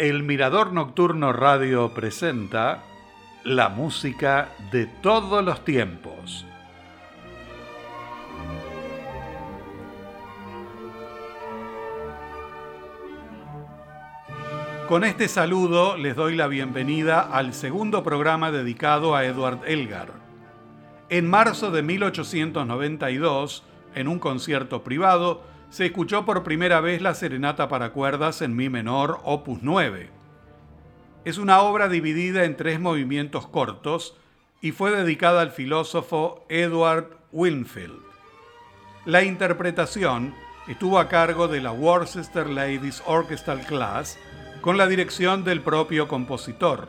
El Mirador Nocturno Radio presenta la música de todos los tiempos. Con este saludo les doy la bienvenida al segundo programa dedicado a Edward Elgar. En marzo de 1892, en un concierto privado, se escuchó por primera vez la serenata para cuerdas en mi menor, opus 9. Es una obra dividida en tres movimientos cortos y fue dedicada al filósofo Edward Winfield. La interpretación estuvo a cargo de la Worcester Ladies Orchestral Class con la dirección del propio compositor.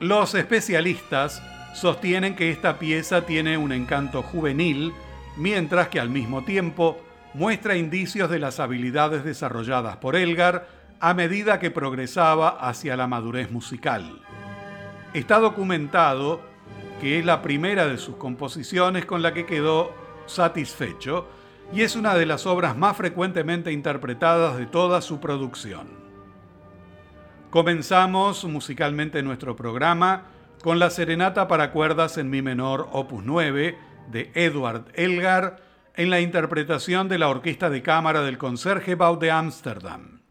Los especialistas sostienen que esta pieza tiene un encanto juvenil, mientras que al mismo tiempo muestra indicios de las habilidades desarrolladas por Elgar a medida que progresaba hacia la madurez musical. Está documentado que es la primera de sus composiciones con la que quedó satisfecho y es una de las obras más frecuentemente interpretadas de toda su producción. Comenzamos musicalmente nuestro programa con la Serenata para cuerdas en Mi menor opus 9 de Edward Elgar, en la interpretación de la Orquesta de Cámara del Concertgebouw de Ámsterdam.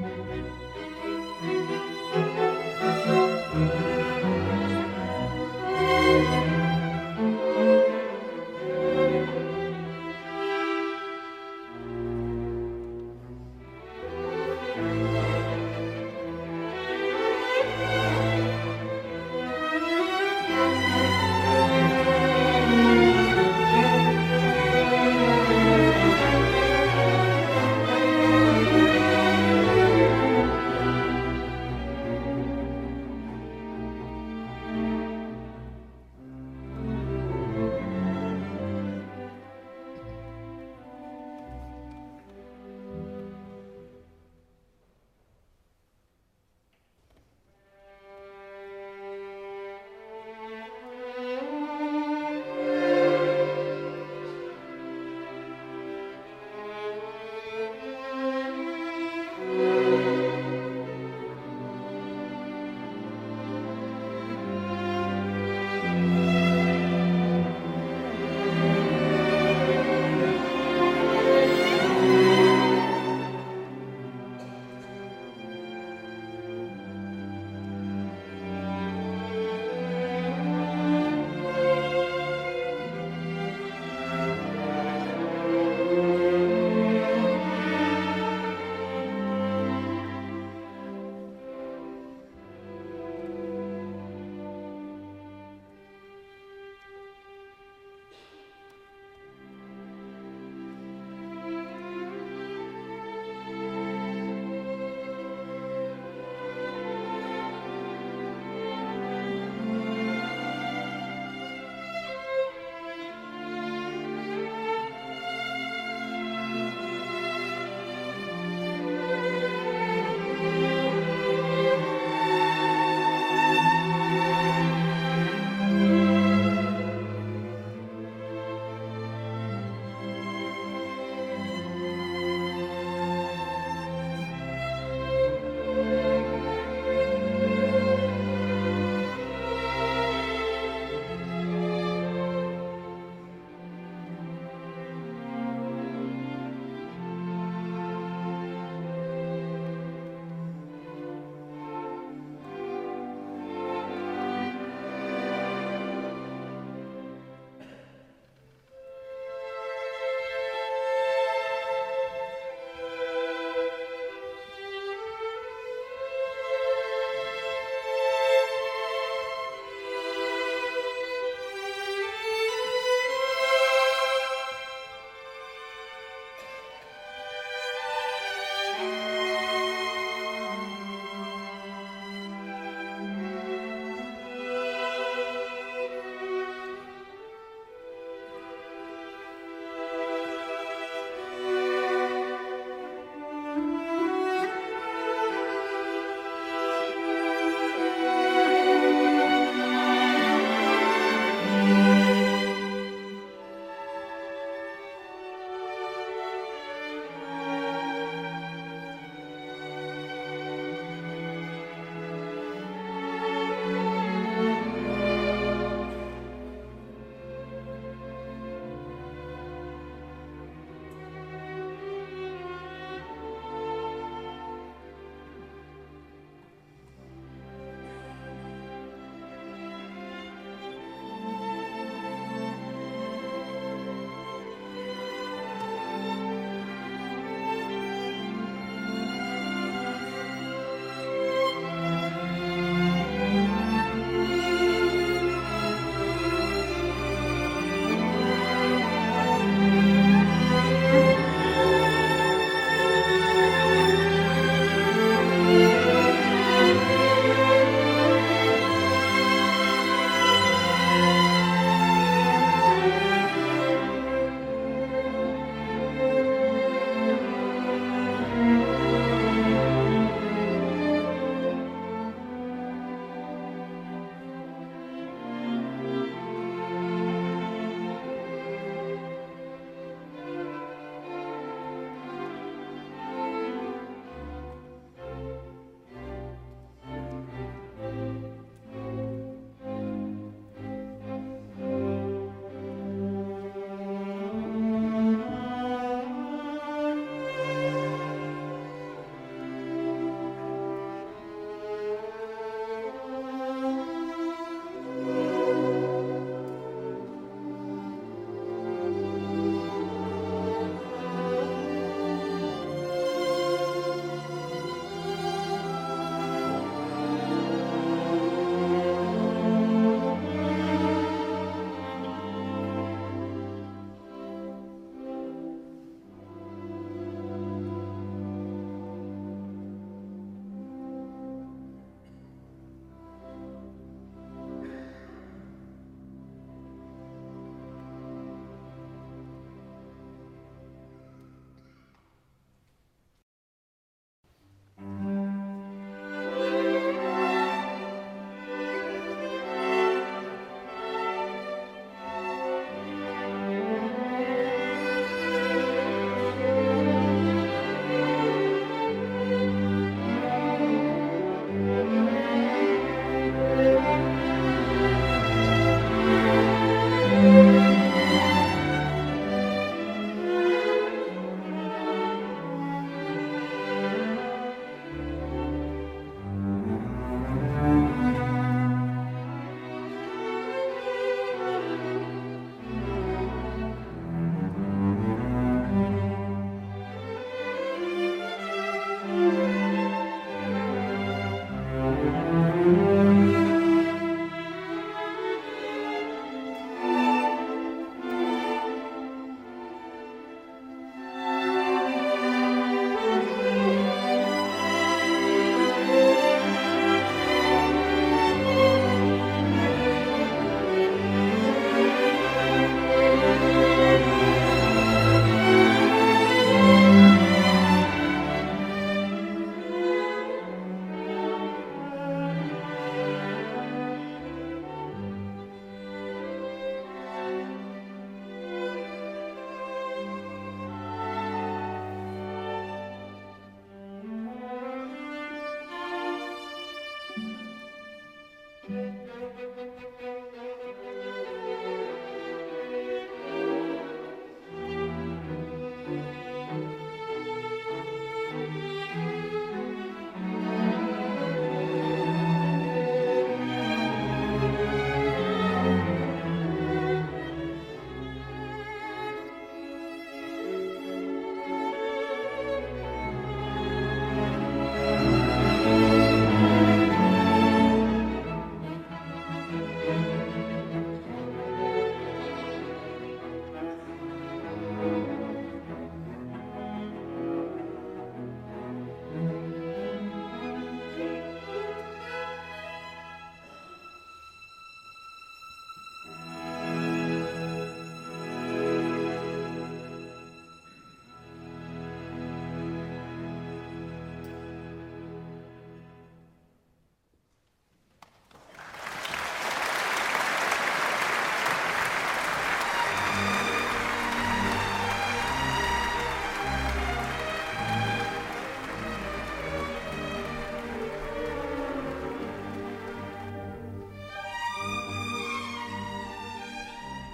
Música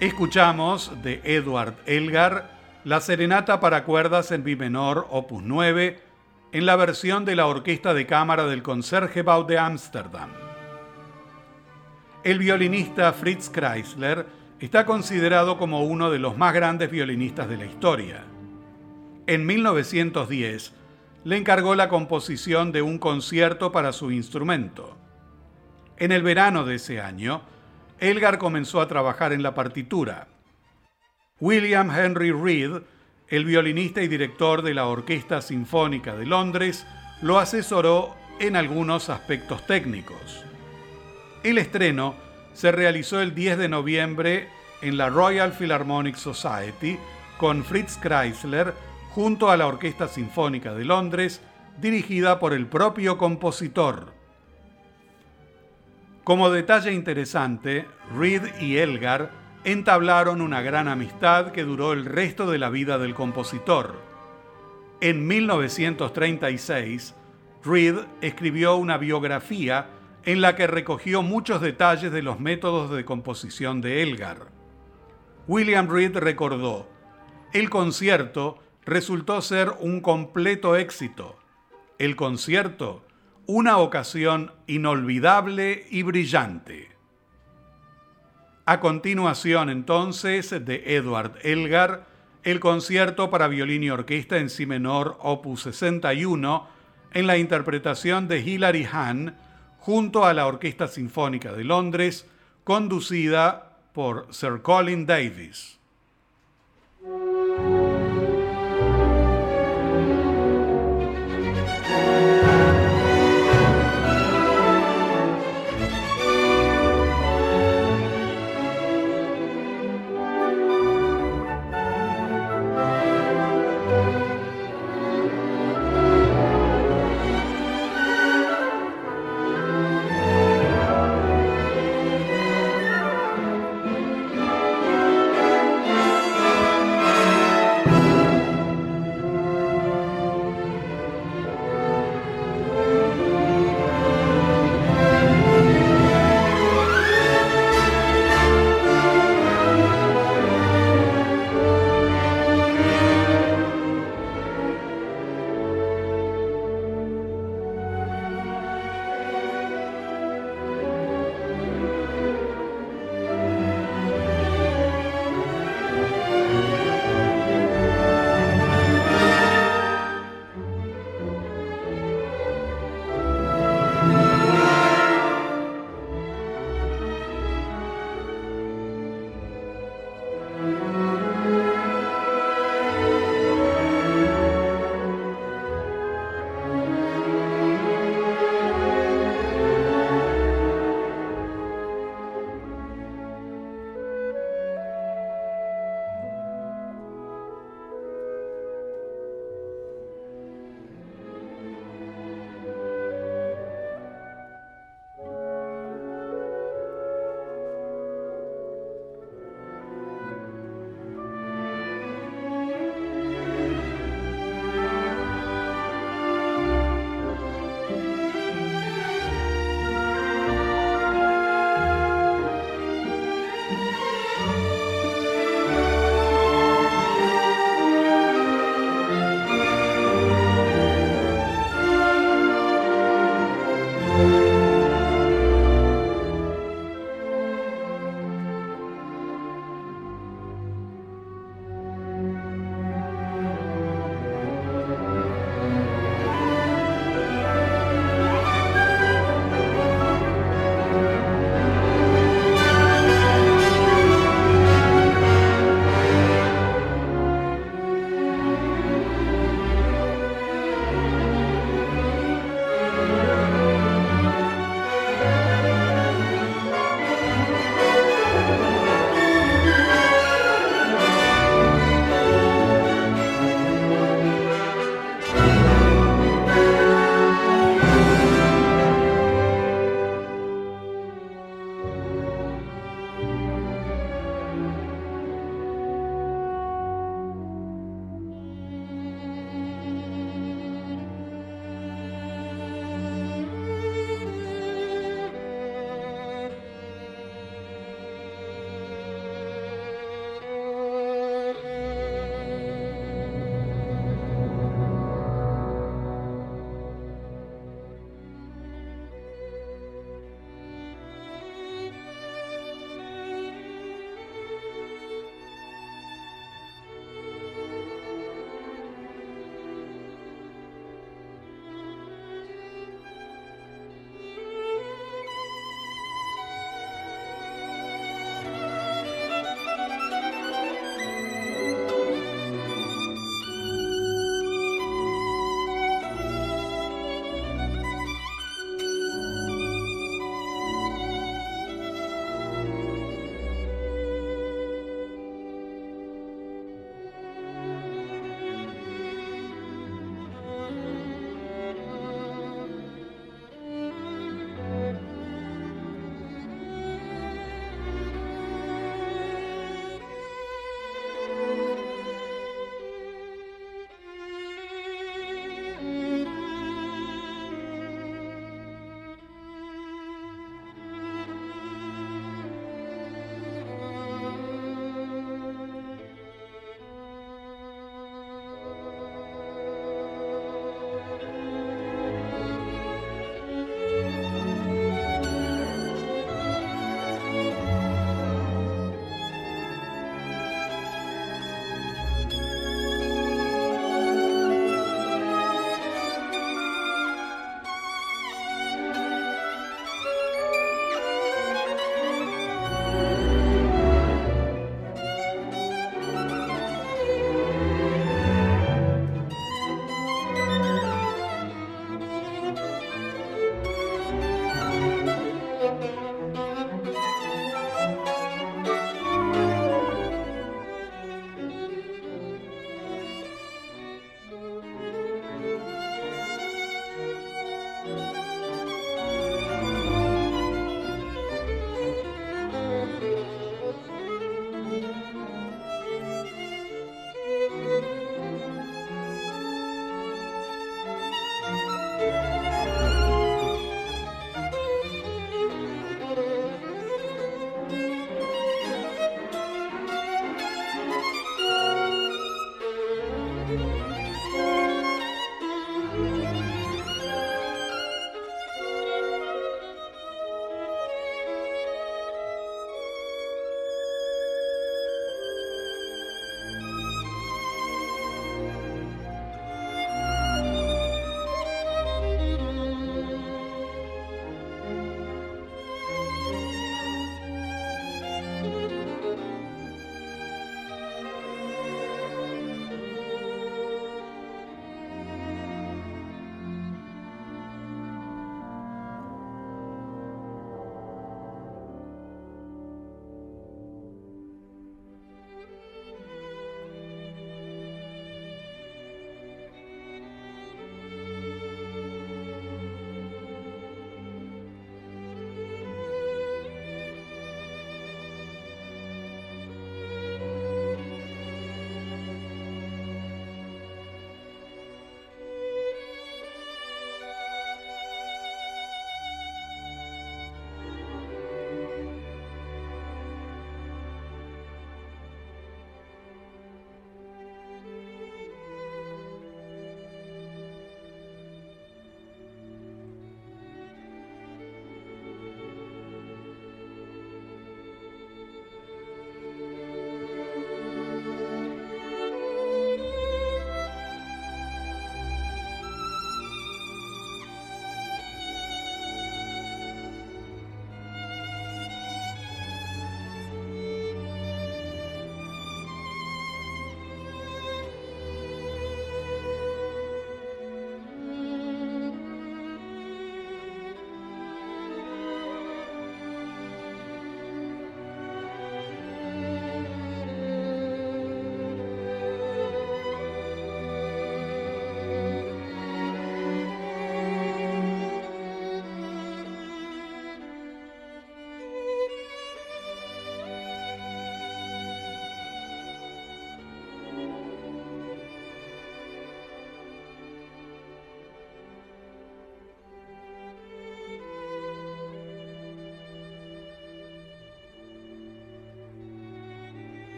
Escuchamos de Edward Elgar la serenata para cuerdas en mi menor opus 9 en la versión de la Orquesta de Cámara del Concertgebouw de Ámsterdam. El violinista Fritz Kreisler está considerado como uno de los más grandes violinistas de la historia. En 1910 le encargó la composición de un concierto para su instrumento. En el verano de ese año, Elgar comenzó a trabajar en la partitura. William Henry Reed, el violinista y director de la Orquesta Sinfónica de Londres, lo asesoró en algunos aspectos técnicos. El estreno se realizó el 10 de noviembre en la Royal Philharmonic Society con Fritz Kreisler junto a la Orquesta Sinfónica de Londres, dirigida por el propio compositor. Como detalle interesante, Reed y Elgar entablaron una gran amistad que duró el resto de la vida del compositor. En 1936, Reed escribió una biografía en la que recogió muchos detalles de los métodos de composición de Elgar. William Reed recordó, el concierto resultó ser un completo éxito. El concierto una ocasión inolvidable y brillante. A continuación entonces de Edward Elgar, el concierto para violín y orquesta en si menor opus 61 en la interpretación de Hilary Hahn junto a la Orquesta Sinfónica de Londres, conducida por Sir Colin Davis.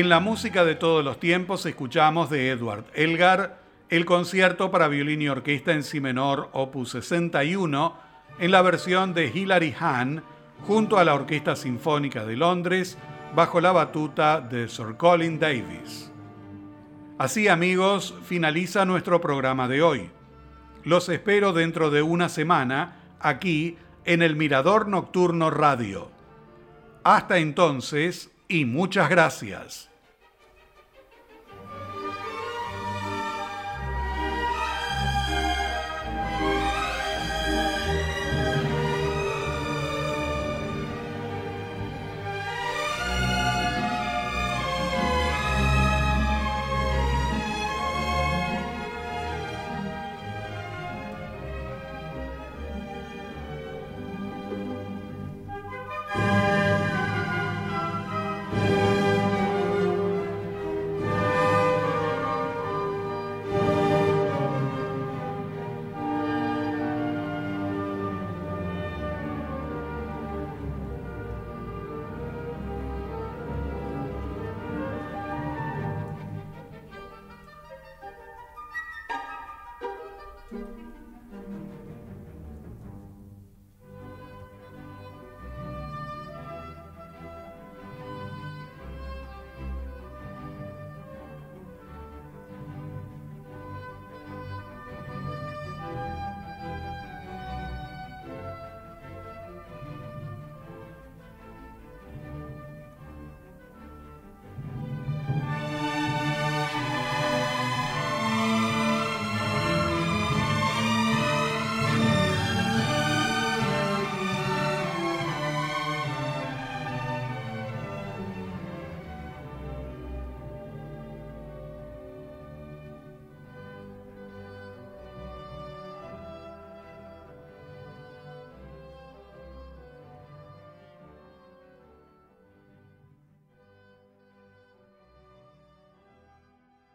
En la música de todos los tiempos escuchamos de Edward Elgar el concierto para violín y orquesta en si menor opus 61 en la versión de Hilary Hahn junto a la Orquesta Sinfónica de Londres bajo la batuta de Sir Colin Davis. Así amigos, finaliza nuestro programa de hoy. Los espero dentro de una semana aquí en el Mirador Nocturno Radio. Hasta entonces, y muchas gracias.